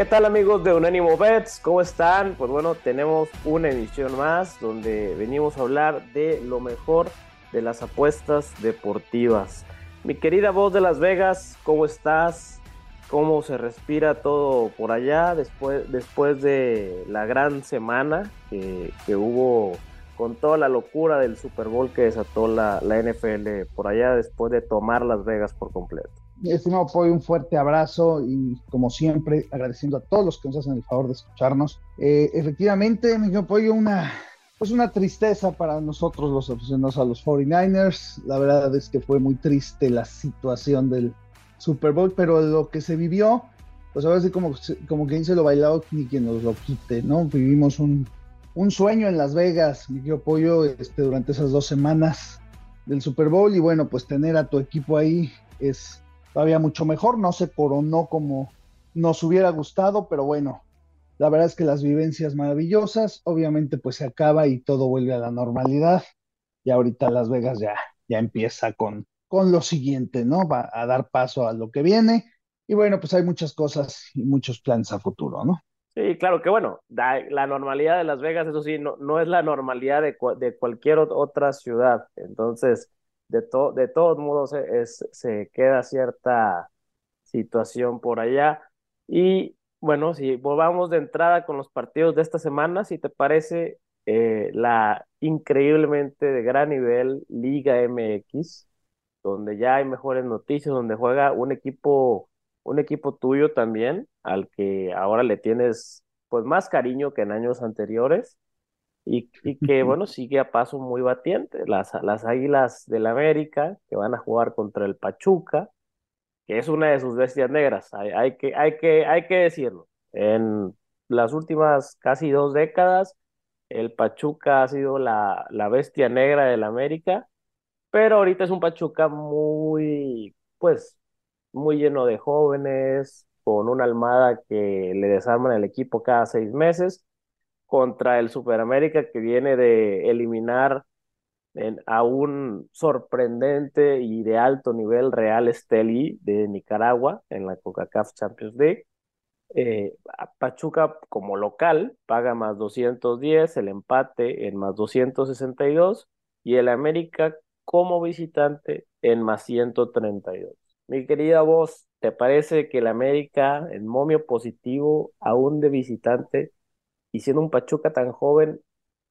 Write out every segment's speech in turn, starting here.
¿Qué tal amigos de Unánimo Bets? ¿Cómo están? Pues bueno, tenemos una emisión más donde venimos a hablar de lo mejor de las apuestas deportivas. Mi querida voz de Las Vegas, ¿cómo estás? ¿Cómo se respira todo por allá después, después de la gran semana que, que hubo con toda la locura del Super Bowl que desató la, la NFL por allá después de tomar Las Vegas por completo? Estimado Pollo, un fuerte abrazo y como siempre agradeciendo a todos los que nos hacen el favor de escucharnos. Eh, efectivamente, mi Pollo, una, pues una tristeza para nosotros los aficionados a los 49ers. La verdad es que fue muy triste la situación del Super Bowl, pero lo que se vivió, pues ahora sí como, como quien se lo bailado ni quien nos lo quite, ¿no? Vivimos un, un sueño en Las Vegas, mi Pollo, este, durante esas dos semanas del Super Bowl y bueno, pues tener a tu equipo ahí es todavía mucho mejor, no se coronó como nos hubiera gustado, pero bueno, la verdad es que las vivencias maravillosas, obviamente pues se acaba y todo vuelve a la normalidad, y ahorita Las Vegas ya, ya empieza con, con lo siguiente, ¿no? Va a dar paso a lo que viene, y bueno, pues hay muchas cosas y muchos planes a futuro, ¿no? Sí, claro que bueno, la normalidad de Las Vegas, eso sí, no, no es la normalidad de, de cualquier otra ciudad, entonces de, de todos modos es, se queda cierta situación por allá. Y bueno, si volvamos de entrada con los partidos de esta semana, si te parece eh, la increíblemente de gran nivel Liga MX, donde ya hay mejores noticias, donde juega un equipo, un equipo tuyo también, al que ahora le tienes pues más cariño que en años anteriores y, que bueno, sigue a paso muy batiente. Las, las Águilas del América, que van a jugar contra el Pachuca, que es una de sus bestias negras, hay, hay, que, hay, que, hay que decirlo. En las últimas casi dos décadas, el Pachuca ha sido la, la bestia negra del América, pero ahorita es un Pachuca muy, pues, muy lleno de jóvenes, con una almada que le desarman el equipo cada seis meses contra el Superamérica que viene de eliminar a un sorprendente y de alto nivel Real Esteli de Nicaragua en la CONCACAF Champions League. Eh, Pachuca como local paga más 210, el empate en más 262 y el América como visitante en más 132. Mi querida voz, ¿te parece que el América en momio positivo aún de visitante y siendo un Pachuca tan joven,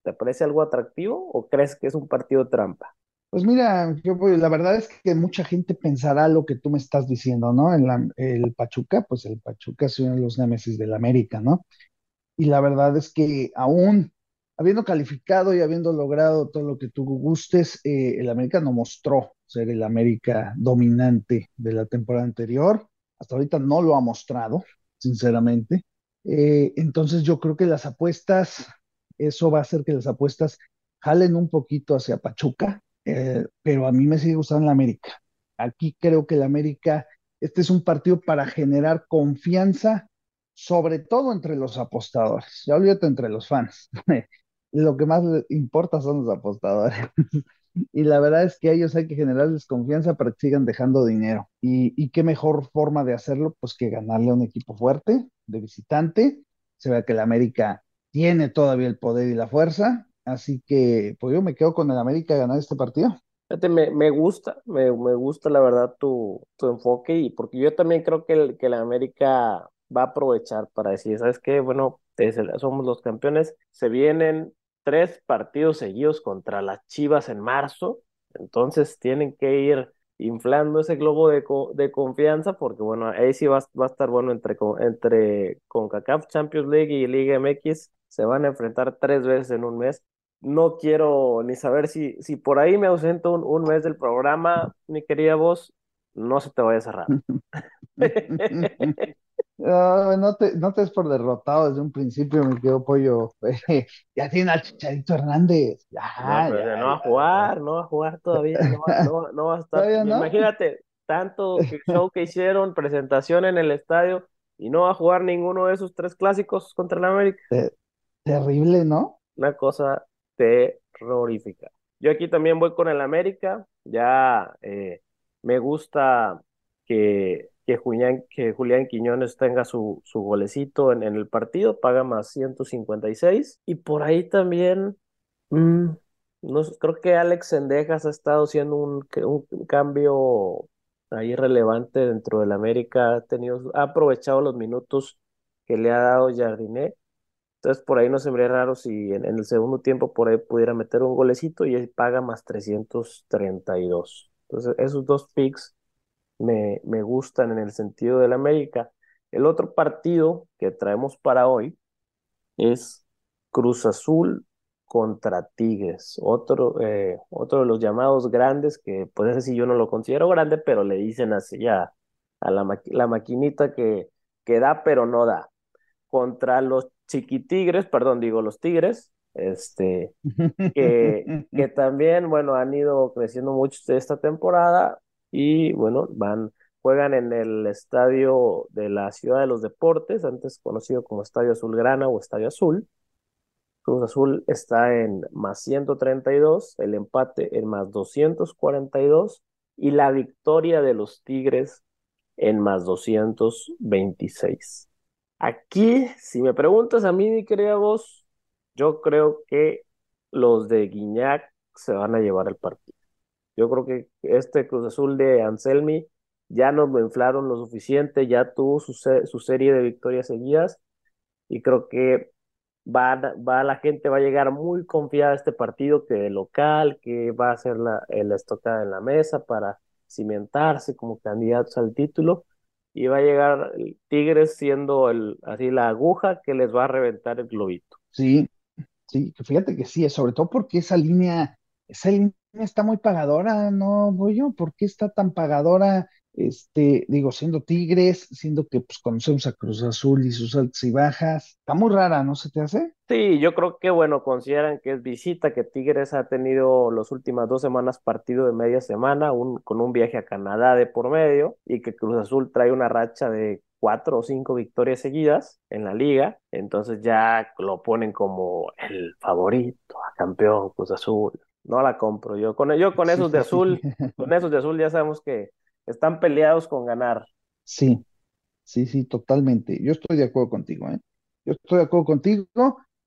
¿te parece algo atractivo o crees que es un partido trampa? Pues mira, yo, la verdad es que mucha gente pensará lo que tú me estás diciendo, ¿no? El, el Pachuca, pues el Pachuca es uno de los némesis del América, ¿no? Y la verdad es que aún habiendo calificado y habiendo logrado todo lo que tú gustes, eh, el América no mostró ser el América dominante de la temporada anterior. Hasta ahorita no lo ha mostrado, sinceramente. Eh, entonces yo creo que las apuestas, eso va a hacer que las apuestas jalen un poquito hacia Pachuca, eh, pero a mí me sigue gustando la América. Aquí creo que la América, este es un partido para generar confianza, sobre todo entre los apostadores. Ya olvídate entre los fans. Lo que más importa son los apostadores. Y la verdad es que a ellos hay que generarles confianza para que sigan dejando dinero. Y, y qué mejor forma de hacerlo, pues que ganarle a un equipo fuerte, de visitante. Se ve que el América tiene todavía el poder y la fuerza. Así que, pues yo me quedo con el América a ganar este partido. me, me gusta, me, me, gusta la verdad tu, tu enfoque y porque yo también creo que el, que el América va a aprovechar para decir, ¿sabes qué? Bueno, somos los campeones, se vienen tres partidos seguidos contra las Chivas en marzo, entonces tienen que ir inflando ese globo de, de confianza, porque bueno, ahí sí va, va, a estar bueno entre, entre CONCACAF Champions League y Liga MX, se van a enfrentar tres veces en un mes. No quiero ni saber si, si por ahí me ausento un, un mes del programa, mi querida voz, no se te vaya a cerrar. Ah, no, te, no te des por derrotado desde un principio, me quedo pollo. ya tiene al Chicharito Hernández. Ya, No, pero ya, no va a ya, jugar, no va a jugar todavía, no va, no va- no va a estar. Imagínate, tanto show que hicieron, presentación en el estadio, y no va a jugar ninguno de esos tres clásicos contra el América. Te- terrible, ¿no? Una cosa terrorífica. Yo aquí también voy con el América. Ya eh, me gusta que, que, Julián, que Quiñones tenga su, su golecito en, en el partido, paga más 156. Y por ahí también, mm, no creo que Alex Sendejas ha estado haciendo un, un cambio ahí relevante dentro del América. Ha tenido, ha aprovechado los minutos que le ha dado Jardiné. Entonces por ahí no se me raro si en, en el segundo tiempo por ahí pudiera meter un golecito y él paga más 332. Entonces esos dos picks me, me gustan en el sentido del América. El otro partido que traemos para hoy es Cruz Azul contra Tigres, otro, eh, otro de los llamados grandes que pues ese sí yo no lo considero grande, pero le dicen así ya a la, maqui- la maquinita que, que da pero no da. Contra los chiquitigres, perdón, digo los tigres, este, que, que también, bueno, han ido creciendo mucho esta temporada y, bueno, van, juegan en el estadio de la Ciudad de los Deportes, antes conocido como Estadio Azulgrana o Estadio Azul. Cruz Azul está en más 132, el empate en más 242 y la victoria de los Tigres en más 226. Aquí, si me preguntas a mí, mi querida voz, yo creo que los de Guiñac se van a llevar el partido. Yo creo que este Cruz Azul de Anselmi ya nos lo inflaron lo suficiente, ya tuvo su, su serie de victorias seguidas y creo que va, va, la gente va a llegar muy confiada a este partido que de local, que va a ser la, eh, la estocada en la mesa para cimentarse como candidatos al título y va a llegar Tigres siendo el, así la aguja que les va a reventar el globito. Sí, sí, fíjate que sí, sobre todo porque esa línea, esa línea está muy pagadora, ¿no, yo ¿Por qué está tan pagadora? Este, digo, siendo Tigres, siendo que pues conocemos a Cruz Azul y sus altas y bajas, está muy rara, ¿no se te hace? Sí, yo creo que, bueno, consideran que es visita, que Tigres ha tenido las últimas dos semanas partido de media semana, un, con un viaje a Canadá de por medio, y que Cruz Azul trae una racha de cuatro o cinco victorias seguidas en la liga, entonces ya lo ponen como el favorito a campeón Cruz Azul. No la compro yo. Con, yo con esos de azul, con esos de azul ya sabemos que están peleados con ganar. Sí, sí, sí, totalmente. Yo estoy de acuerdo contigo, ¿eh? Yo estoy de acuerdo contigo.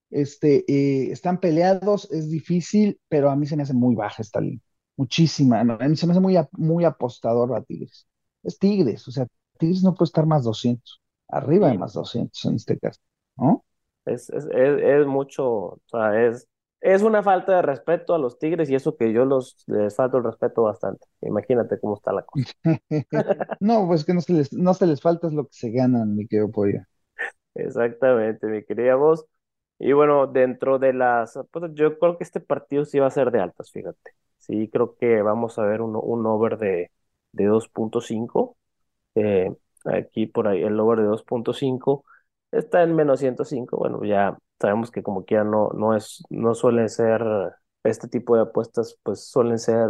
Este, eh, están peleados, es difícil, pero a mí se me hace muy baja esta línea. Muchísima. A mí se me hace muy, muy apostador a Tigres. Es Tigres, o sea, Tigres no puede estar más 200, arriba de más 200 en este caso, ¿no? Es, es, es, es mucho, o sea, es, es una falta de respeto a los Tigres y eso que yo los les falto el respeto bastante. Imagínate cómo está la cosa. No, pues que no se les, no se les falta es lo que se ganan, mi querido pollo. Exactamente, mi querida voz. Y bueno, dentro de las, pues yo creo que este partido sí va a ser de altas, fíjate. Sí, creo que vamos a ver un, un over de, de 2.5. Eh, aquí por ahí el over de 2.5 está en menos 105. Bueno, ya sabemos que como quiera no, no es, no suelen ser, este tipo de apuestas pues suelen ser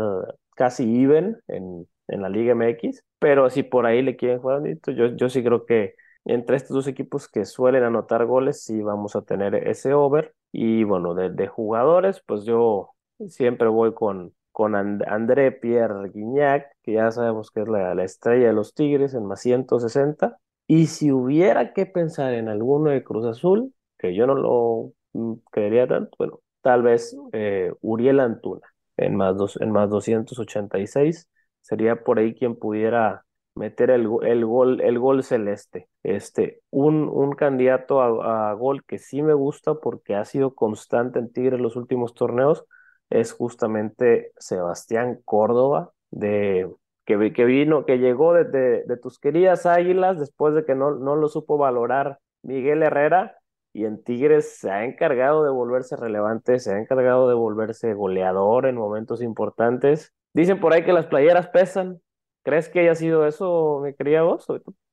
casi even en, en la Liga MX, pero si por ahí le quieren jugar, yo, yo sí creo que entre estos dos equipos que suelen anotar goles, sí vamos a tener ese over. Y bueno, de, de jugadores, pues yo siempre voy con, con And- André Pierre Guignac, que ya sabemos que es la, la estrella de los Tigres en más 160. Y si hubiera que pensar en alguno de Cruz Azul, que yo no lo mm, creería tanto, bueno, tal vez eh, Uriel Antuna en más, dos, en más 286 sería por ahí quien pudiera meter el, el gol, el gol celeste. Este, un, un candidato a, gol que sí me gusta porque ha sido constante en Tigres los últimos torneos es justamente Sebastián Córdoba de que, que vino, que llegó de tus queridas Águilas después de que no, no lo supo valorar Miguel Herrera y en Tigres se ha encargado de volverse relevante, se ha encargado de volverse goleador en momentos importantes. Dicen por ahí que las playeras pesan. ¿Crees que haya sido eso, mi querida voz?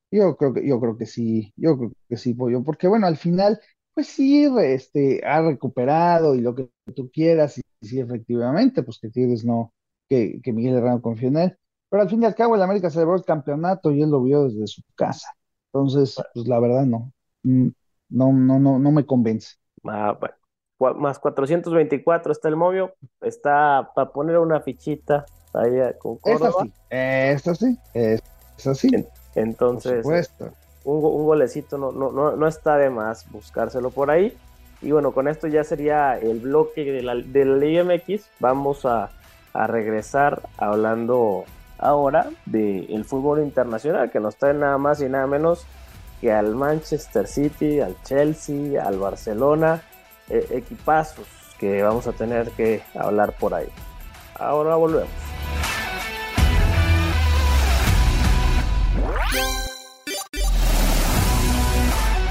Yo creo que, yo creo que sí, yo creo que sí, Pollo, porque bueno, al final, pues sí, este, ha recuperado y lo que tú quieras, y, sí, efectivamente, pues que Tigres no, que, que Miguel Herrera confía en él, pero al fin y al cabo el América celebró el campeonato y él lo vio desde su casa, entonces, pues la verdad no, Mm, no, no, no, no me convence. Ah, bueno. Cua- Más 424 está el Momio, está para poner una fichita ahí eh, con Córdoba. así, es así, es así, En- por Entonces, un, un golecito no, no, no, no está de más buscárselo por ahí. Y bueno, con esto ya sería el bloque de la, de la Liga MX. Vamos a, a regresar hablando ahora del fútbol internacional, que nos trae nada más y nada menos que al Manchester City, al Chelsea, al Barcelona, eh, equipazos que vamos a tener que hablar por ahí. Ahora volvemos.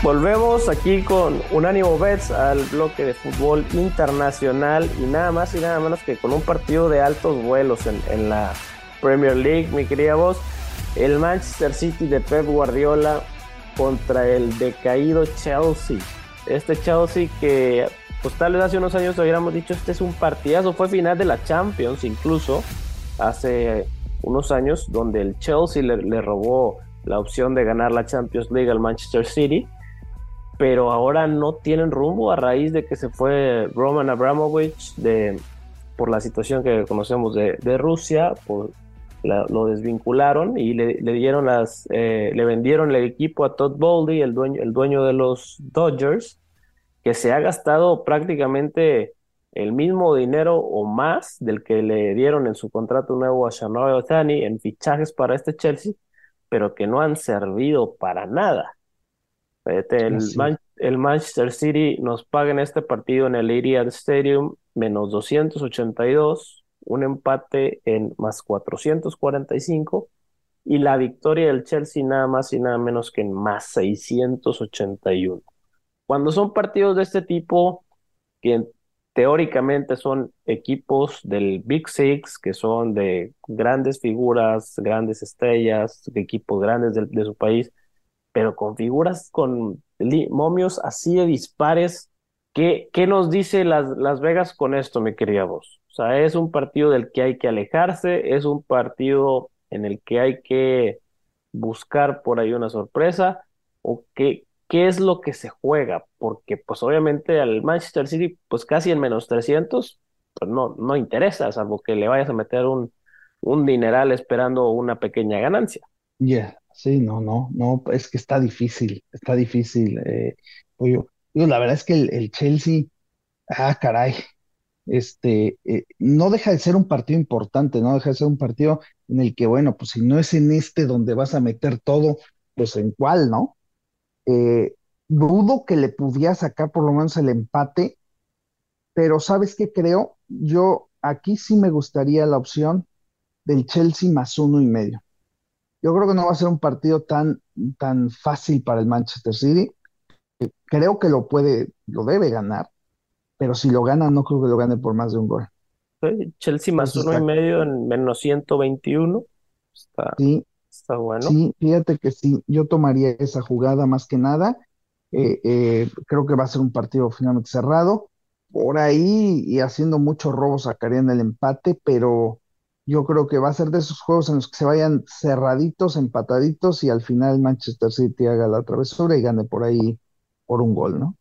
Volvemos aquí con Unánimo Bets al bloque de fútbol internacional y nada más y nada menos que con un partido de altos vuelos en, en la Premier League, mi querida voz. El Manchester City de Pep Guardiola contra el decaído Chelsea. Este Chelsea que pues tal vez hace unos años hubiéramos dicho este es un partidazo, fue final de la Champions incluso hace unos años donde el Chelsea le, robó la opción de ganar la Champions League al Manchester City pero ahora no tienen rumbo a raíz de que se fue Roman Abramovich de, por la situación que conocemos de, de Rusia, por la- lo desvincularon y le, le dieron las, eh, le vendieron el equipo a Todd Bowley, el dueño, el dueño de los Dodgers, que se ha gastado prácticamente el mismo dinero o más del que le dieron en su contrato nuevo a Shohei Ohtani en fichajes para este Chelsea, pero que no han servido para nada. El, Man- el Manchester City nos paga en este partido en el Etihad Stadium menos 282, un empate en más 445 y la victoria del Chelsea nada más y nada menos que en más 681. Cuando son partidos de este tipo, que teóricamente son equipos del Big Six, que son de grandes figuras, grandes estrellas, equipos grandes de su país, pero con figuras, con momios así de dispares. ¿Qué, qué nos dice Las, Las Vegas con esto, mi querida voz? O sea, es un partido del que hay que alejarse, es un partido en el que hay que buscar por ahí una sorpresa, o qué, qué es lo que se juega, porque pues obviamente al Manchester City, pues casi en menos 300, pues no, no interesa, salvo que le vayas a meter un, un dineral esperando una pequeña ganancia. Ya, sí, no, no, no, es que está difícil, está difícil, eh. Digo, la verdad es que el Chelsea, ah, caray, este, eh, no deja de ser un partido importante, no deja de ser un partido en el que, bueno, pues si no es en este donde vas a meter todo, pues en cuál, ¿no? Eh, dudo que le pudiera sacar por lo menos el empate, pero ¿sabes qué creo? Yo aquí sí me gustaría la opción del Chelsea más uno y medio. Yo creo que no va a ser un partido tan, tan fácil para el Manchester City. Creo que lo puede, lo debe ganar, pero si lo gana, no creo que lo gane por más de un gol. Sí, Chelsea más Entonces uno y medio en menos 121. Está, sí, está bueno. sí, fíjate que sí, yo tomaría esa jugada más que nada. Eh, eh, creo que va a ser un partido finalmente cerrado. Por ahí y haciendo muchos robos sacarían el empate, pero yo creo que va a ser de esos juegos en los que se vayan cerraditos, empataditos y al final Manchester City haga la travesura y gane por ahí por un gol, ¿no?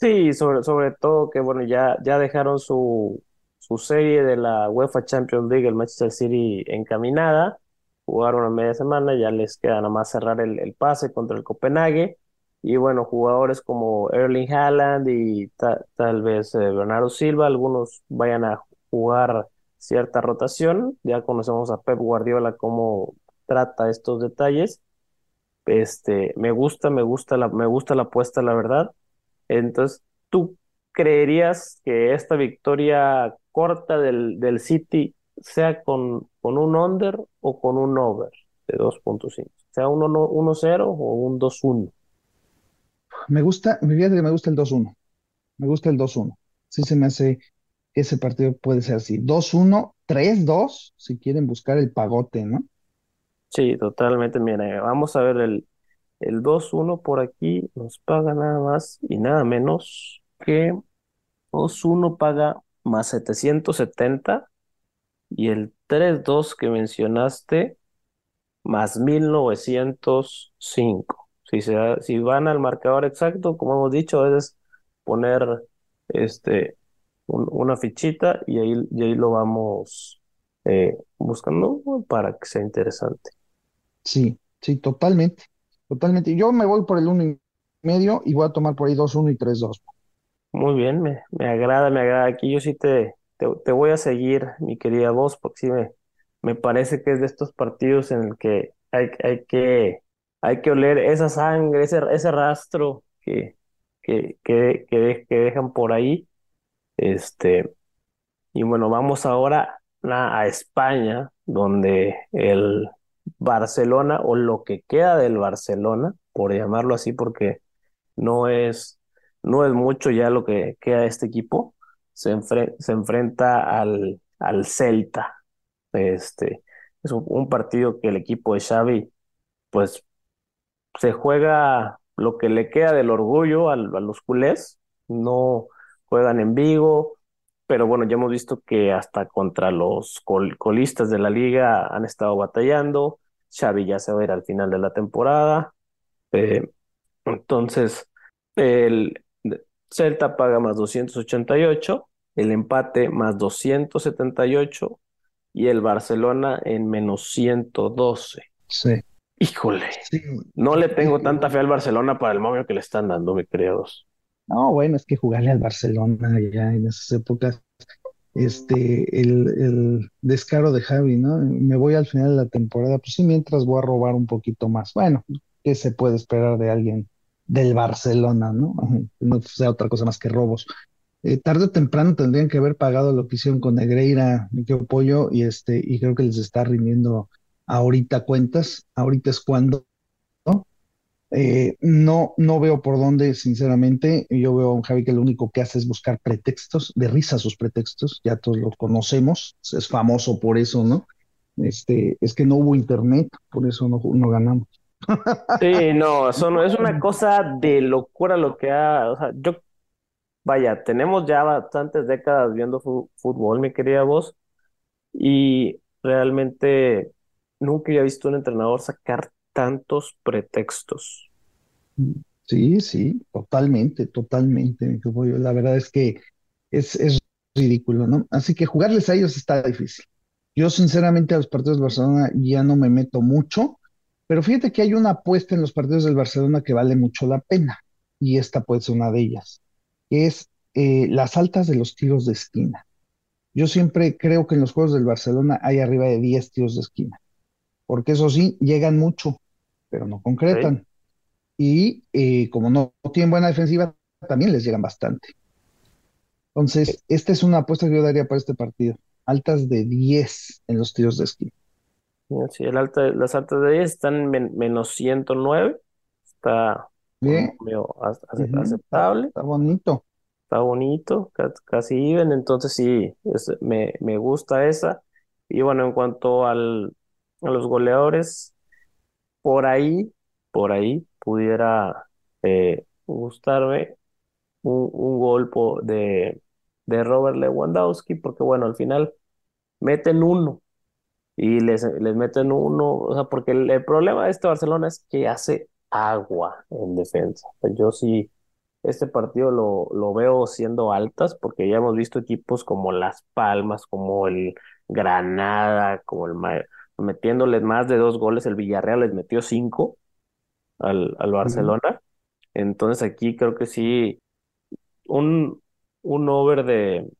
Sí, sobre, sobre todo que bueno, ya, ya dejaron su, su serie de la UEFA Champions League, el Manchester City encaminada. Jugaron a media semana, ya les queda nada más cerrar el, el pase contra el Copenhague. Y bueno, jugadores como Erling Haaland y ta- tal vez eh, Bernardo Silva, algunos vayan a jugar cierta rotación. Ya conocemos a Pep Guardiola cómo trata estos detalles. Este, me gusta, me gusta la, me gusta la apuesta, la verdad. Entonces, ¿tú creerías que esta victoria corta del, del City sea con, con un under o con un over de 2.5? ¿Sea un 1-0 o un 2-1? Me gusta, fíjate que me gusta el 2-1, me gusta el 2-1. Sí se me hace ese partido puede ser así. 2-1, 3-2, si quieren buscar el pagote, ¿no? Sí, totalmente. Mira, vamos a ver el, el dos uno por aquí, nos paga nada más y nada menos que dos uno paga más 770 y el tres dos que mencionaste más 1905. Si, se, si van al marcador exacto, como hemos dicho, es poner este, un- una fichita y ahí, y ahí lo vamos eh, buscando para que sea interesante. Sí, sí, totalmente, totalmente. Yo me voy por el uno y medio y voy a tomar por ahí dos uno y tres dos. Muy bien, me, me agrada, me agrada. Aquí yo sí te, te, te voy a seguir, mi querida voz, porque sí me, me parece que es de estos partidos en el que hay, hay que, hay que oler esa sangre, ese, ese rastro que, que, que, que, de- que dejan por ahí. Este, y bueno, vamos ahora a España, donde el Barcelona, o lo que queda del Barcelona, por llamarlo así, porque no es, no es mucho ya lo que queda de este equipo. Se, enfre- se enfrenta al, al Celta. Este, es un, partido que el equipo de Xavi, pues, se juega lo que le queda del orgullo al- a, los culés. No juegan en Vigo, pero bueno, ya hemos visto que hasta contra los col- colistas de la liga han estado batallando. Xavi ya se va a ir al final de la temporada. Eh, entonces, el Celta paga más 288, el empate más 278 y el Barcelona en menos 112. Sí, Híjole, sí. no le tengo tanta fe al Barcelona para el momio que le están dando, mi queridos. No, bueno, es que jugarle al Barcelona ya en esas épocas, este, el, el descaro de Javi, ¿no? Me voy al final de la temporada, pues sí, mientras voy a robar un poquito más. Bueno, ¿qué se puede esperar de alguien del Barcelona, ¿no? No sea otra cosa más que robos. Eh, tarde o temprano tendrían que haber pagado lo que hicieron con Negreira, mi querido Pollo, y este, y creo que les está rindiendo ahorita cuentas. Ahorita es cuando. ¿No? Eh, no, no veo por dónde, sinceramente. Yo veo a un Javi que lo único que hace es buscar pretextos, de risa sus pretextos, ya todos lo conocemos, es famoso por eso, ¿no? Este, es que no hubo internet, por eso no, no ganamos. Sí, no, eso no- es una cosa de locura lo que ha, o sea, yo, vaya, tenemos ya bastantes décadas viendo fútbol, mi querida voz, y realmente nunca había visto un entrenador sacar tantos pretextos. Sí, sí, totalmente, totalmente. La verdad es que es, es ridículo, ¿no? Así que jugarles a ellos está difícil. Yo, sinceramente, a los partidos del Barcelona ya no me meto mucho, pero fíjate que hay una apuesta en los partidos del Barcelona que vale mucho la pena, y esta puede ser una de ellas, que es eh, las altas de los tiros de esquina. Yo siempre creo que en los juegos del Barcelona hay arriba de 10 tiros de esquina, porque eso sí, llegan mucho, pero no concretan. Y eh, como no, tienen buena defensiva, también les llegan bastante. Entonces, esta es una apuesta que yo daría para este partido. Altas de 10 en los tiros de esquina. Sí, el alta, las altas de 10 están en men- menos 109, está Bien, aceptable. está bonito. Está bonito, ca- casi even, entonces sí, es- me, me gusta esa. Y bueno, en cuanto al, a los goleadores, por ahí, por ahí pudiera eh, gustarme un, un gol po- de, de Robert Lewandowski, porque bueno, al final meten uno y les, les meten uno, o sea, porque el, problema de este Barcelona es que hace agua en defensa. Yo sí. Este partido lo, lo veo siendo altas porque ya hemos visto equipos como Las Palmas, como el Granada, como el Ma- metiéndoles más de dos goles. El Villarreal les metió cinco al, al. Barcelona. Entonces aquí creo que sí, un, un over de,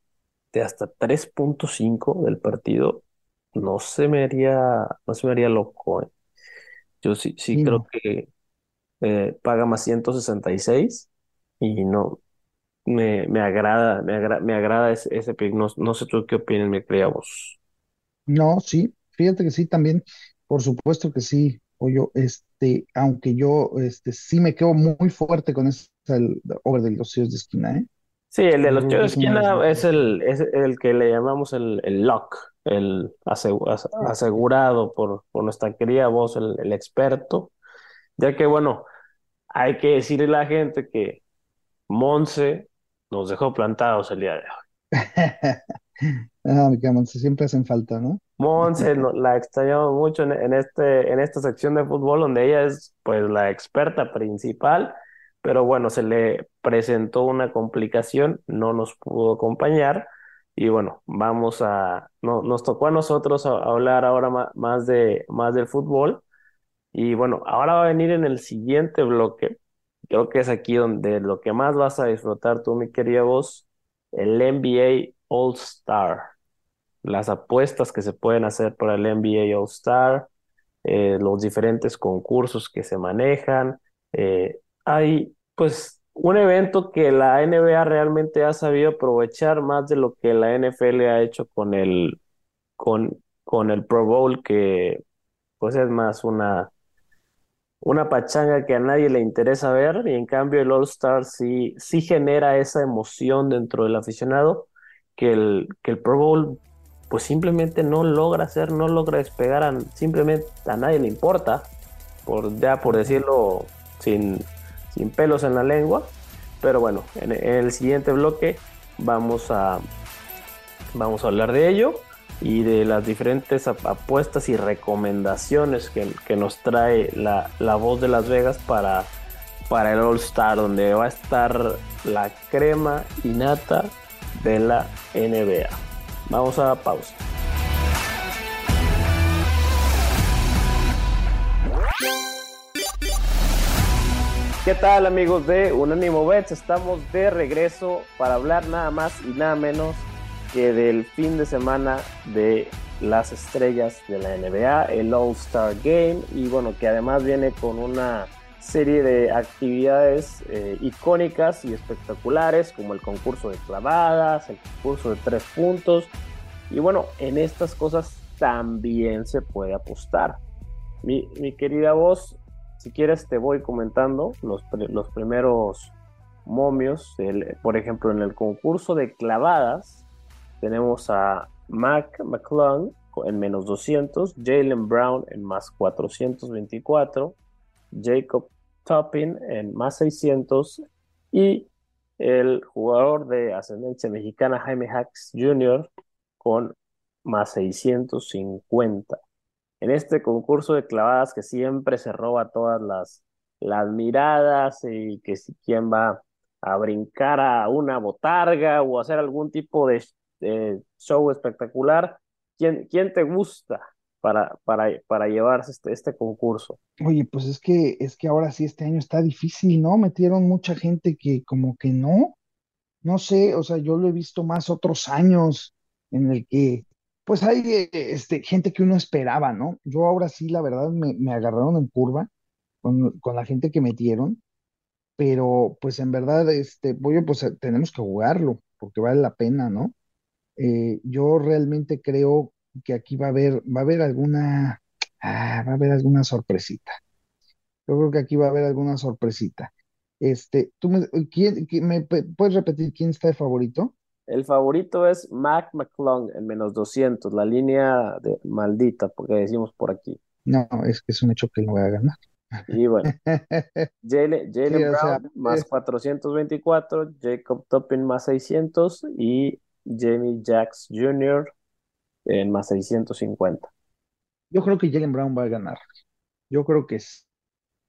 de hasta 3.5 del partido no se me haría, no se me haría loco, ¿eh? Yo sí, sí Sí, creo que eh, paga más 166 y no, me, me agrada, me agra- me agrada ese, ese pick. No, no sé tú qué opinas, mi querida voz. No, sí, fíjate que sí también, por supuesto que sí, Pollo, este, aunque yo este, sí me quedo muy fuerte con ese el over de los tiros de esquina, ¿eh? Sí, el de los tiros de esquina es el, es el que le llamamos el, el lock, el asegurado por, por nuestra querida voz, el, el experto, ya que bueno, hay que decirle a la gente que Monse nos dejó plantados el día de hoy. ah, mi Monse, siempre hacen falta, ¿no? Monse la extrañamos mucho en, este, en esta sección de fútbol donde ella es pues la experta principal, pero bueno, se le presentó una complicación, no nos pudo acompañar y bueno, vamos a, no, nos tocó a nosotros hablar ahora más, de, más del fútbol y bueno, ahora va a venir en el siguiente bloque, creo que es aquí donde lo que más vas a disfrutar tú, mi querida voz, el NBA All Star las apuestas que se pueden hacer para el NBA All Star, eh, los diferentes concursos que se manejan. Eh, hay pues un evento que la NBA realmente ha sabido aprovechar más de lo que la NFL ha hecho con el, con, con el Pro Bowl, que pues es más una, una pachanga que a nadie le interesa ver, y en cambio el All Star sí, sí genera esa emoción dentro del aficionado que el, que el Pro Bowl pues simplemente no logra hacer, no logra despegar, a, simplemente a nadie le importa, por, ya por decirlo sin, sin pelos en la lengua. Pero bueno, en, el siguiente bloque vamos a, vamos a hablar de ello y de las diferentes apuestas y recomendaciones que, nos trae la, la, voz de Las Vegas para, para el All Star, donde va a estar la crema y nata de la NBA. Vamos a pausa. ¿Qué tal amigos de Unánimo Bets? Estamos de regreso para hablar nada más y nada menos que del fin de semana de las estrellas de la NBA, el All Star Game y bueno, que además viene con una serie de actividades eh, icónicas y espectaculares como el concurso de clavadas, el concurso de tres puntos y bueno, en estas cosas también se puede apostar. Mi, querida voz, si quieres te voy comentando los, los primeros momios. por ejemplo, en el concurso de clavadas tenemos a Mac McClung en menos 200, Jalen Brown en más 424, Jacob Toppin en más 600 y el jugador de ascendencia mexicana Jaime Hacks Jr. con más 650. En este concurso de clavadas que siempre se roba todas las, las miradas y que si quién va a brincar a una botarga o hacer algún tipo de, show espectacular, ¿quién, quién te gusta? Para, para, para llevarse este, este concurso. Oye, pues es que, es que ahora sí este año está difícil, ¿no? Metieron mucha gente que como que no, no sé, o sea, yo lo he visto más otros años en el que, pues hay eh, este, gente que uno esperaba, ¿no? Yo ahora sí, la verdad, me, me agarraron en curva con, con, la gente que metieron, pero pues en verdad, este, oye, pues tenemos que jugarlo, porque vale la pena, ¿no? Eh, yo realmente creo que aquí va a haber, va a haber alguna, ah, va a haber alguna sorpresita. Yo creo que aquí va a haber alguna sorpresita. Este, ¿tú me, quién, me puedes repetir quién está de favorito? El favorito es Mac McClung en menos 200, la línea de maldita, porque decimos por aquí. No, es que es un hecho que no voy a ganar. Y bueno, Jalen, Brown más 424, Jacob Toppin más 600 y Jamie Jacks Jr en más 650. Yo creo que Jalen Brown va a ganar. Yo creo que es.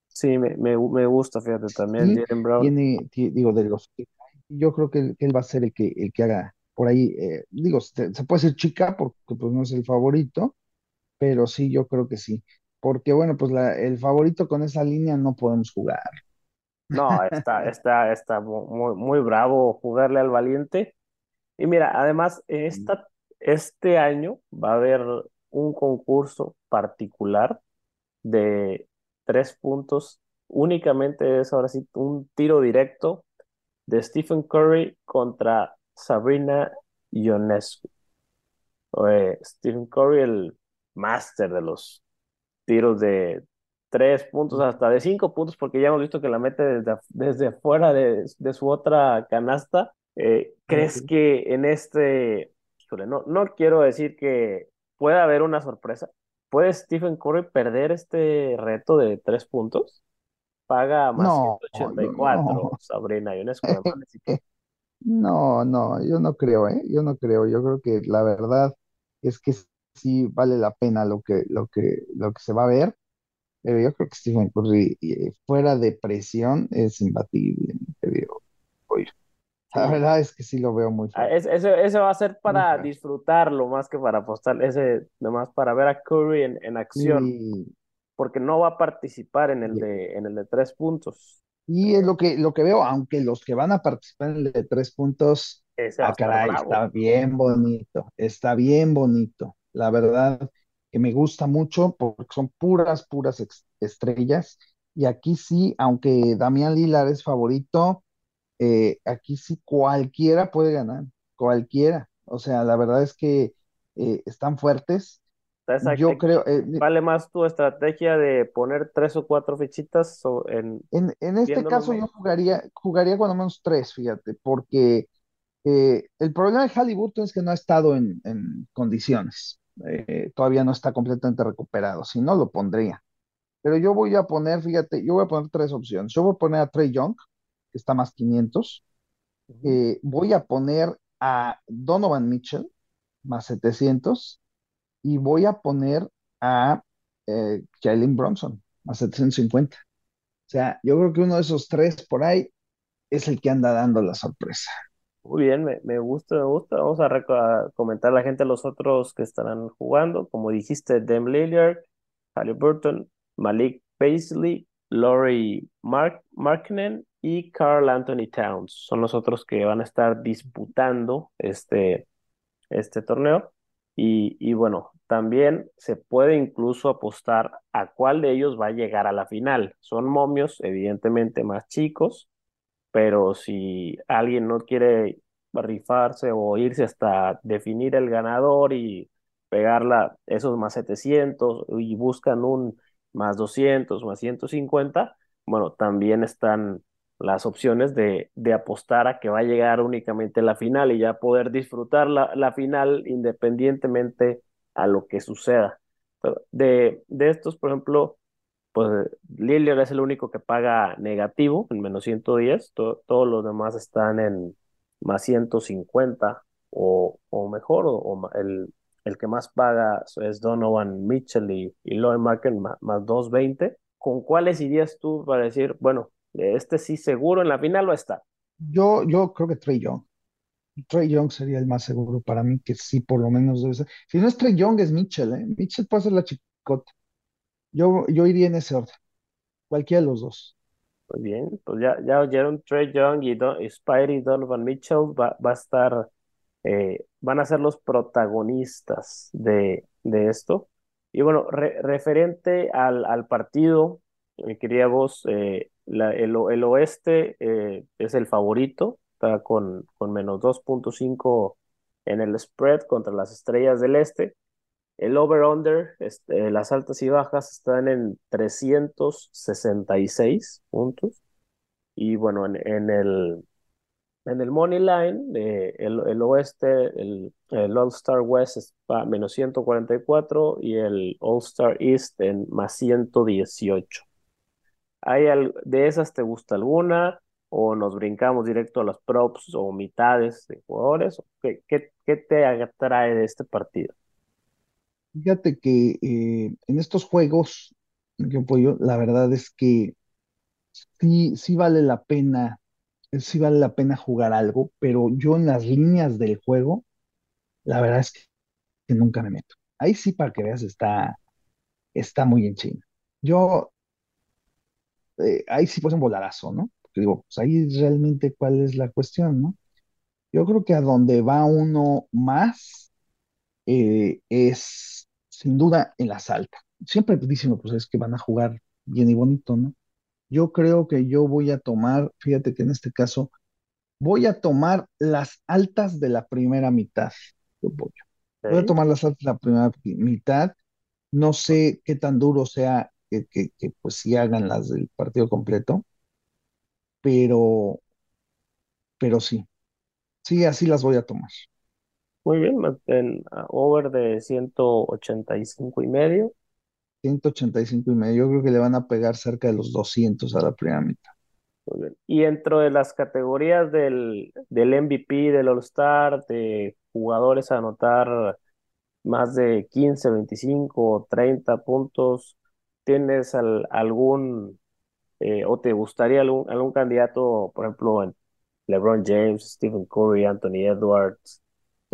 Sí, me, me, me gusta, fíjate también. Jalen Brown. Tiene, digo, de los yo creo que él, va a ser el que, el que haga por ahí. Eh, digo, se, puede ser chica porque pues no es el favorito, pero sí, yo creo que sí. Porque bueno, pues la, el favorito con esa línea no podemos jugar. No, está, está, está muy, muy bravo jugarle al valiente. Y mira, además, esta este año va a haber un concurso particular de tres puntos. Únicamente es ahora sí un tiro directo de Stephen Curry contra Sabrina Ionescu. Stephen Curry, el máster de los tiros de tres puntos hasta de cinco puntos, porque ya hemos visto que la mete desde, desde fuera de, su otra canasta. Eh, ¿Crees que en este no, no quiero decir que pueda haber una sorpresa. ¿Puede Stephen Curry perder este reto de tres puntos? Paga más No, 184, no, Sabrina me parece que no, no, yo no creo, ¿eh? Yo no creo. Yo creo que la verdad es que sí vale la pena lo que, lo que, lo que se va a ver. Pero yo creo que Stephen Curry eh, fuera de presión es imbatible, la verdad es que sí lo veo muy Ah, es- ese, ese va a ser para disfrutarlo más que para apostar, ese nomás para ver a Curry en, en acción, Y, porque no va a participar en el de, en el de tres puntos. y es lo que, lo que veo, aunque los que van a participar en el de tres puntos, ah, caray, está bien bonito, está bien bonito. La verdad que me gusta mucho porque son puras, puras estrellas. Y aquí sí, aunque Damián Lillard es favorito, eh, aquí sí cualquiera puede ganar, cualquiera. O sea, la verdad es que eh, están fuertes. Yo creo, eh, vale más tu estrategia de poner tres o cuatro fichitas so- en, en, en este caso yo jugaría, jugaría cuando menos tres, fíjate, porque el problema de Halliburton es que no ha estado en, en condiciones. Todavía no está completamente recuperado, si no lo pondría. Pero yo voy a poner, fíjate, yo voy a poner tres opciones. Yo voy a poner a Trey Young, que está más 500. Ujú. Eh, voy a poner a Donovan Mitchell, más 700. Y voy a poner a eh, Jalen Brunson, más 750. O sea, yo creo que uno de esos tres por ahí es el que anda dando la sorpresa. Muy bien, me, me gusta, me gusta. Vamos a, comentar a la gente los otros que estarán jugando. Como dijiste, Dame Lillard, Halliburton, Malik Beasley, Laurie Mark Markkinen y Carl Anthony Towns. Son los otros que van a estar disputando este, este torneo. Y, y bueno, también se puede incluso apostar a cuál de ellos va a llegar a la final. Son momios, evidentemente, más chicos pero si alguien no quiere rifarse o irse hasta definir el ganador y pegarla esos más 700 y buscan un más 200, más 150, bueno, también están las opciones de, de apostar a que va a llegar únicamente la final y ya poder disfrutar la, la final independientemente a lo que suceda. De, de estos, por ejemplo, pues Lillard es el único que paga negativo, en menos 110, to- todos los demás están en más 150 o, o mejor, o, el, el que más paga es Donovan Mitchell y, y Laurie Marken más, más 220. ¿Con cuáles irías tú para decir, bueno, este sí seguro en la final a estar? Yo, yo creo que Trey Young. Trey Young sería el más seguro para mí, que sí, por lo menos debe ser. Si no es Trey Young, es Mitchell, ¿eh? Mitchell puede ser la chicota. Yo, yo iría en ese orden, cualquiera de los dos. Muy bien, pues ya, ya oyeron Trey Young y, Don, y Spidey Donovan Mitchell va, va a estar, eh, van a ser los protagonistas de, de esto. Y bueno, re- referente al, al partido, mi querida voz, eh, el, oeste eh, es el favorito, está con, con menos 2.5 en el spread contra las estrellas del este. El over-under, las altas y bajas están en 366 puntos. Y bueno, en, en el, en el Money Line, eh, el, el oeste, el, el All-Star West está menos 144 y el All-Star East en más 118. ¿Hay al- de esas te gusta alguna? ¿O nos brincamos directo a las props o mitades de jugadores? ¿Qué, qué, qué te atrae de este partido? Fíjate que eh, en estos juegos, yo, la verdad es que sí, sí vale la pena, sí vale la pena jugar algo, pero yo en las líneas del juego, la verdad es que, nunca me meto. Ahí sí, para que veas, está, está muy en China. Yo, eh, ahí sí pues un volarazo, ¿no? Porque digo, pues ahí realmente cuál es la cuestión, ¿no? Yo creo que a donde va uno más eh, es sin duda en las altas. Siempre dicen, pues es que van a jugar bien y bonito, ¿no? Yo creo que yo voy a tomar, fíjate que en este caso, voy a tomar las altas de la primera mitad. Yo voy, voy a tomar las altas de la primera mitad. No sé qué tan duro sea que, que, que, pues sí hagan las del partido completo, pero, pero sí, sí, así las voy a tomar. Muy bien, en over de 185 y medio. 185 y medio. Yo creo que le van a pegar cerca de los 200 a la primera mitad. Muy bien. Y dentro de las categorías del, del MVP, del All-Star, de jugadores a anotar más de 15, 25, 30 puntos, ¿tienes algún eh, o te gustaría algún, algún candidato, por ejemplo, en LeBron James, Stephen Curry, Anthony Edwards,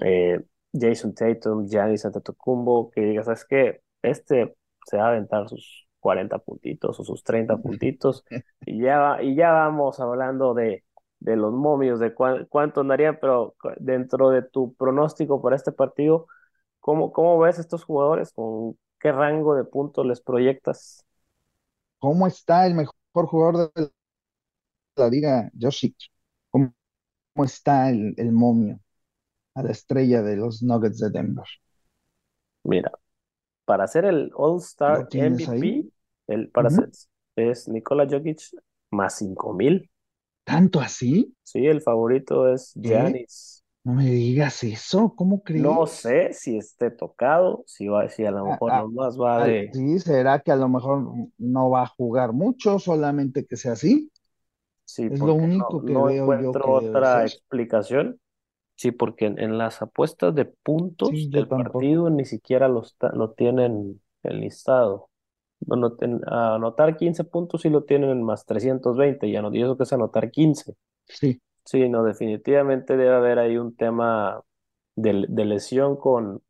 eh, Jason Tatum, Giannis Antetokounmpo, que digas, ¿sabes qué? Este se va a aventar sus 40 puntitos o sus 30 puntitos y ya, y ya vamos hablando de, de los momios, de cuánto andarían, pero dentro de tu pronóstico para este partido, ¿cómo, cómo ves estos jugadores? ¿Con qué rango de puntos les proyectas? ¿Cómo está el mejor jugador de la liga, Josh ¿Cómo, está el, el momio a la estrella de los Nuggets de Denver? Mira, para ser el All-Star MVP, el, para ser, es Nikola Jokic más 5000. ¿Tanto así? Sí, el favorito es Giannis. No me digas eso, ¿cómo crees? No sé si esté tocado, si va, si a lo mejor no más va de. Sí, será que a lo mejor no va a jugar mucho, solamente que sea así. Sí, es lo único que veo encuentro otra explicación. Sí, porque en, las apuestas de puntos del partido ni siquiera lo, lo tienen enlistado. Bueno, anotar 15 puntos sí lo tienen en más 320, y eso que es anotar 15. Sí. Sí, no, definitivamente debe haber ahí un tema de, de lesión con,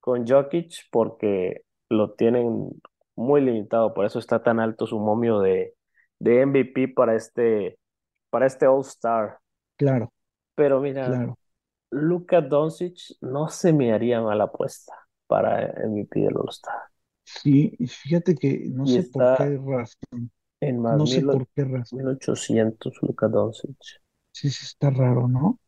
con Jokic porque lo tienen muy limitado, por eso está tan alto su momio de, de MVP para este, para este All-Star. Claro. Pero mira, claro. Luka Doncic no se me haría mala apuesta para MVP del All-Star. Sí, y fíjate que no sé por qué razón. En más no sé por qué razón. 1800 Luka Doncic. Sí, sí, está raro, ¿no?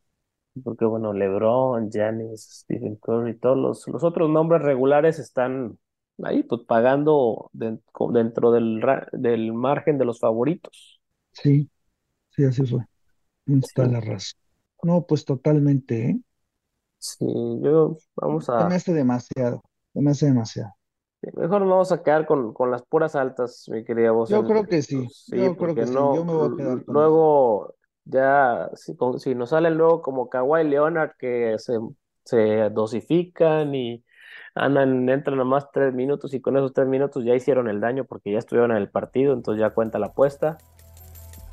Porque bueno, LeBron, Giannis, Stephen Curry, todos los, los otros nombres regulares están ahí, pues pagando dentro del, del margen de los favoritos. Sí, sí, así fue. Está la razón. No, pues totalmente, ¿eh? Sí, yo vamos a. me hace demasiado, me hace demasiado. Mejor nos vamos a quedar con, con las puras altas, mi querida voz. Yo creo que sí, yo creo que sí, yo me voy a quedar con Luego, ya, si, si nos salen luego como Kawhi Leonard que se, se dosifican y andan, entran nomás tres minutos y con esos tres minutos ya hicieron el daño porque ya estuvieron en el partido, entonces ya cuenta la apuesta.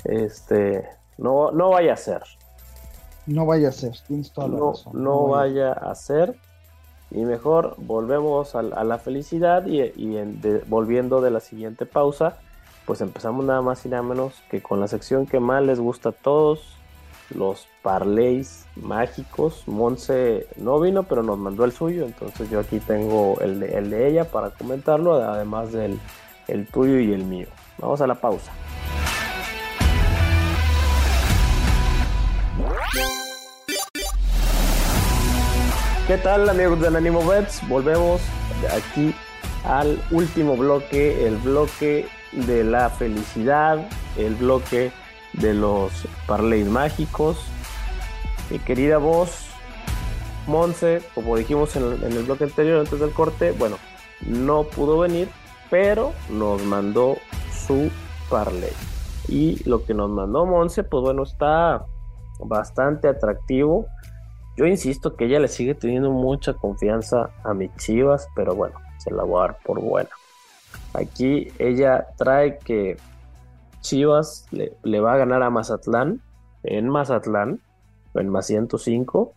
Este, no, no vaya a ser. No vaya a ser, tienes toda la no, razón. No, vaya a ser. Y mejor volvemos a, la felicidad y, volviendo de la siguiente pausa, pues empezamos nada más y nada menos que con la sección que más les gusta a todos, los parlays mágicos. Monse no vino, pero nos mandó el suyo, entonces yo aquí tengo el de, el de ella para comentarlo, además del el tuyo y el mío. Vamos a la pausa. ¿Qué tal amigos del Animo Bets? Volvemos aquí al último bloque, el bloque de la felicidad, el bloque de los parlays mágicos. Mi querida voz, Monse, como dijimos en el, bloque anterior antes del corte, bueno, no pudo venir, pero nos mandó su parlay. Y lo que nos mandó Monse, pues bueno, está bastante atractivo. Yo insisto que ella le sigue teniendo mucha confianza a mis chivas, pero bueno, se la voy a dar por buena. Aquí ella trae que Chivas le, va a ganar a Mazatlán, en Mazatlán, en más 105.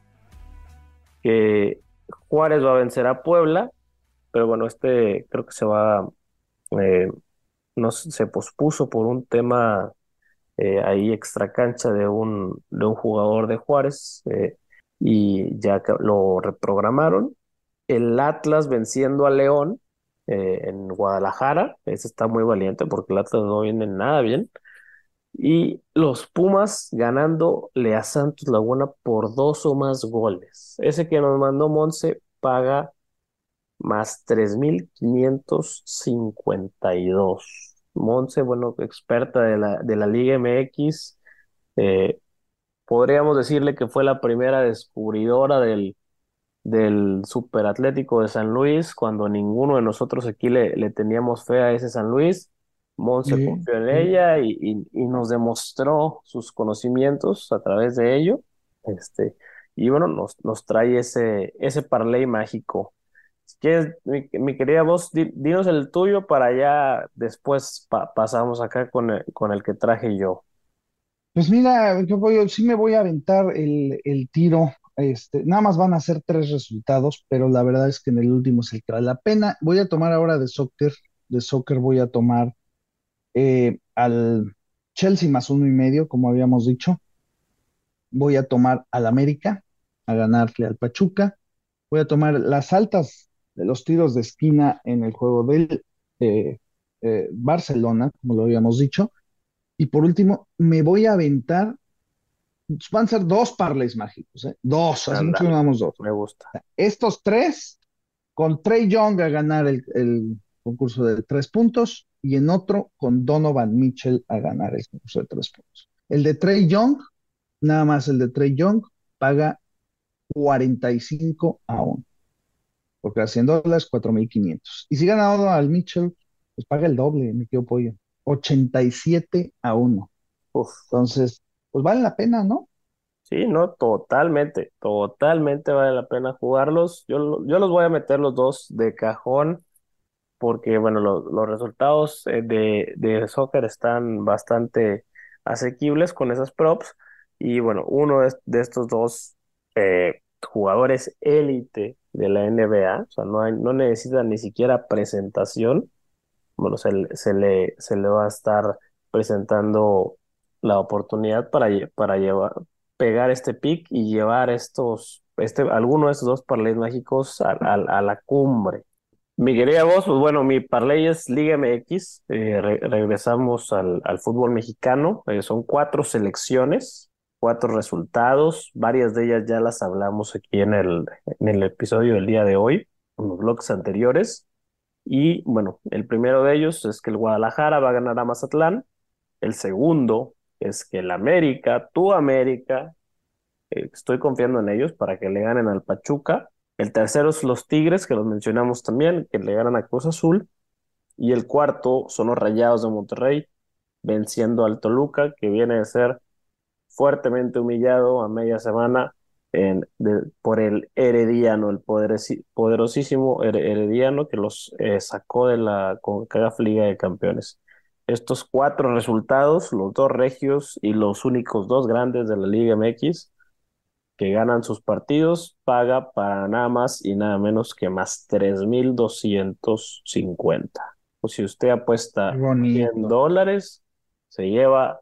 Que Juárez va a vencer a Puebla, pero bueno, este creo que se va, eh, no se pospuso por un tema eh, ahí extra cancha de un, de un jugador de Juárez. Eh, y ya lo reprogramaron. El Atlas venciendo a León eh, en Guadalajara, ese está muy valiente porque el Atlas no viene nada bien. Y los Pumas ganándole a Santos Laguna por dos o más goles. Ese que nos mandó Monse paga más 3.552. Monse, bueno, experta de la, de la Liga MX, eh, podríamos decirle que fue la primera descubridora del, del Super Atlético de San Luis, cuando ninguno de nosotros aquí le, le teníamos fe a ese San Luis. Monse Sí, confió en sí. ella y, y- y nos demostró sus conocimientos a través de ello. Este, y bueno, nos, nos trae ese, ese parlay mágico. Si quieres, mi, mi querida voz, di- dinos el tuyo para ya después pa- pasamos acá con el, con el que traje yo. Pues mira, yo voy, sí me voy a aventar el, el tiro. Este, nada más van a ser tres resultados, pero la verdad es que en el último es el que la pena. Voy a tomar ahora de soccer. De soccer voy a tomar eh, al Chelsea más uno y medio, como habíamos dicho. Voy a tomar al América a ganarle al Pachuca. Voy a tomar las altas de los tiros de esquina en el juego del eh, eh, Barcelona, como lo habíamos dicho. Y por último, me voy a aventar. Van a ser dos parlays mágicos, ¿eh? Dos, mucho que dos. me gusta. Estos tres, con Trey Young a ganar el, el concurso de tres puntos, y en otro con Donovan Mitchell a ganar el concurso de tres puntos. El de Trey Young, nada más el de Trey Young, paga 45 a 1, porque a 100 dólares, 4.500. Y si gana Donovan Mitchell, pues paga el doble, me quedo pollo, 87 a 1. Uf. Entonces, pues vale la pena, ¿no? Sí, no, totalmente, totalmente vale la pena jugarlos. Yo, yo los voy a meter los dos de cajón porque, bueno, lo- los resultados eh, de, de soccer están bastante asequibles con esas props. Y bueno, uno de, de estos dos eh, jugadores élite de la NBA, o sea, no hay, no necesitan ni siquiera presentación. Bueno, se, le- se le, se le va a estar presentando la oportunidad para, para llevar, pegar este pick y llevar estos, este, alguno de estos dos parlays mágicos a, a- la cumbre. Mi querida voz, pues bueno, mi parlay es Liga MX. eh, re- regresamos al, al fútbol mexicano. eh, son cuatro selecciones, cuatro resultados. Varias de ellas ya las hablamos aquí en el, en el episodio del día de hoy, en los bloques anteriores. Y bueno, el primero de ellos es que el Guadalajara va a ganar a Mazatlán. El segundo es que el América, tu América, eh, estoy confiando en ellos para que le ganen al Pachuca. El tercero es los Tigres, que los mencionamos también, que le ganan a Cruz Azul. Y el cuarto son los Rayados de Monterrey, venciendo al Toluca, que viene de ser fuertemente humillado a media semana en- de- por el Herediano, el poderesi- poderosísimo Her- Herediano que los eh, sacó de la CONCACAF Liga de Campeones. Estos cuatro resultados, los dos regios y los únicos dos grandes de la Liga MX que ganan sus partidos, paga para nada más y nada menos que más 3.250. O si usted apuesta Qué 100 bonito. dólares, se lleva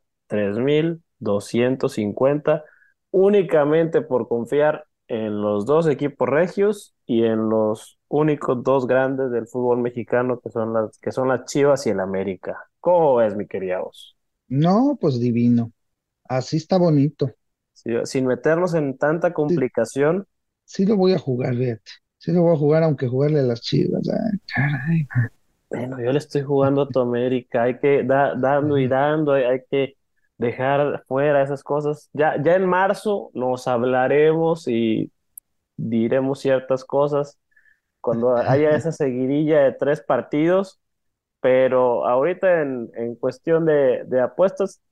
3.250 únicamente por confiar en los dos equipos regios y en los únicos dos grandes del fútbol mexicano que son las, que son las Chivas y el América. ¿Cómo ves, mi querida? No, pues divino. Así está bonito. Si- sin meternos en tanta complicación, Sí lo voy a jugar, fíjate. Sí lo voy a jugar, aunque jugarle a las Chivas. Ay, caray. bueno, yo le estoy jugando a tu América, hay que da- dando y dando, hay, hay que dejar fuera esas cosas. Ya, ya en marzo nos hablaremos y diremos ciertas cosas cuando haya esa seguidilla de tres partidos, pero ahorita en, en cuestión de, de apuestas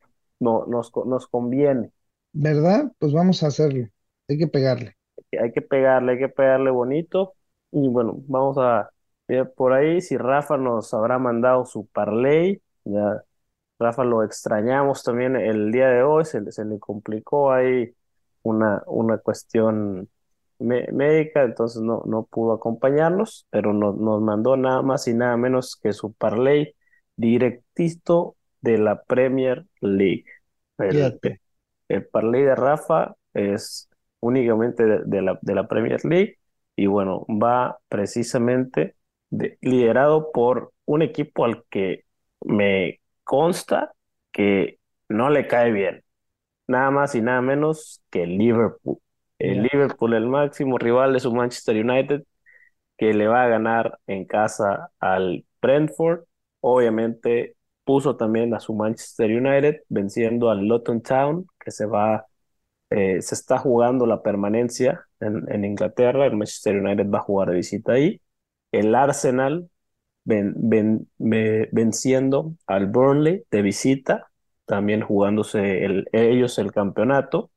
no, nos, nos conviene. ¿Verdad? Pues vamos a hacerlo. Hay que pegarle. hay que pegarle, hay que pegarle bonito. Y bueno, vamos a ver por ahí si Rafa nos habrá mandado su parlay. Ya, Rafa lo extrañamos también el día de hoy, se, le- se le complicó ahí una, una cuestión mé- médica, entonces no, no pudo acompañarnos, pero nos, nos mandó nada más y nada menos que su parlay directito de la Premier League. El, el parlay de Rafa es únicamente de, de la, de la Premier League y bueno, va precisamente de- liderado por un equipo al que me consta que no le cae bien, nada más y nada menos que el Liverpool. El. Liverpool, el máximo rival de su Manchester United, que le va a ganar en casa al Brentford. Obviamente puso también a su Manchester United venciendo al Luton Town, que se va eh, se está jugando la permanencia en, Inglaterra, el Manchester United va a jugar de visita ahí, el Arsenal venciendo al Burnley de visita, también jugándose el, ellos el campeonato,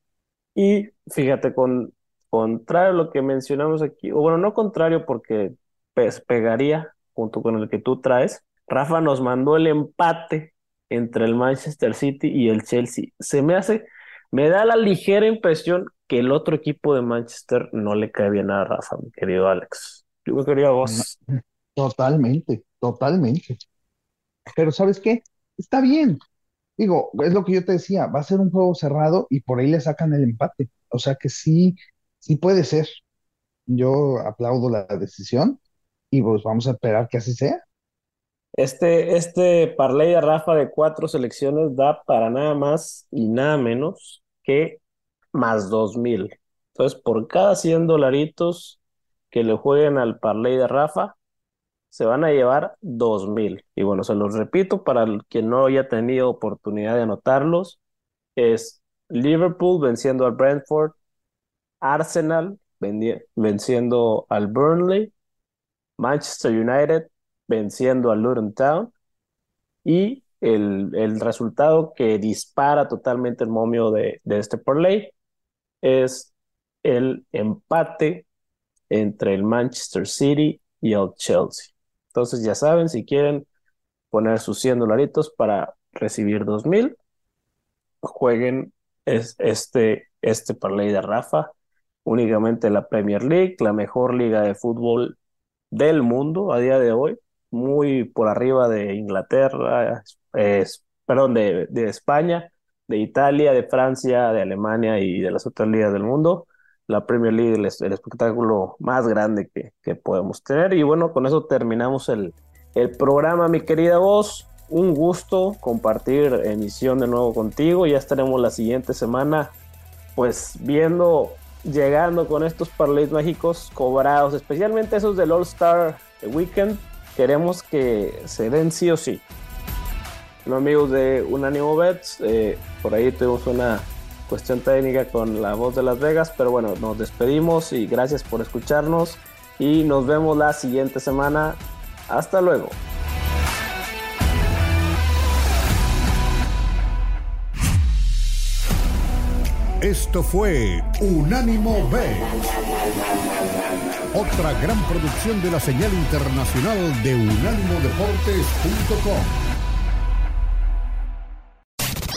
y fíjate, con, contrario a lo que mencionamos aquí, o bueno, no contrario porque pues, pegaría junto con el que tú traes, Rafa nos mandó el empate entre el Manchester City y el Chelsea. Se me hace, me da la ligera impresión que el otro equipo de Manchester no le cae bien a Rafa, mi querido Alex. Yo me quería vos. Totalmente, totalmente. Pero ¿sabes qué? Está bien. Digo, es lo que yo te decía, va a ser un juego cerrado y por ahí le sacan el empate. O sea que sí, sí puede ser. Yo aplaudo la decisión y pues vamos a esperar que así sea. Este, este parlay de Rafa de cuatro selecciones da para nada más y nada menos que más dos mil. Entonces, por cada 100 dolaritos que le jueguen al parlay de Rafa, se van a llevar dos mil. Y bueno, se los repito para quien no haya tenido oportunidad de anotarlos, es Liverpool venciendo al Brentford, Arsenal venciendo al Burnley, Manchester United venciendo al Luton Town y el, el, resultado que dispara totalmente el momio de, de este parlay es el empate entre el Manchester City y el Chelsea. Entonces ya saben, si quieren poner sus 100 dolaritos para recibir 2000, jueguen es, este, este parlay de Rafa, únicamente la Premier League, la mejor liga de fútbol del mundo a día de hoy, muy por arriba de Inglaterra, perdón, de, de España, de Italia, de Francia, de Alemania y de las otras ligas del mundo. La Premier League, el, el espectáculo más grande que, que, podemos tener. Y bueno, con eso terminamos el, el programa, mi querida voz. Un gusto compartir emisión de nuevo contigo. Ya estaremos la siguiente semana, pues viendo llegando con estos parlays mágicos cobrados, especialmente esos del All Star Weekend, queremos que se den sí o sí. Bueno, amigos de Unánimo Bets, eh, por ahí tuvimos una cuestión técnica con la voz de Las Vegas, pero bueno, nos despedimos y gracias por escucharnos y nos vemos la siguiente semana. Hasta luego. Esto fue Unánimo B. Otra gran producción de la señal internacional de unánimodeportes.com.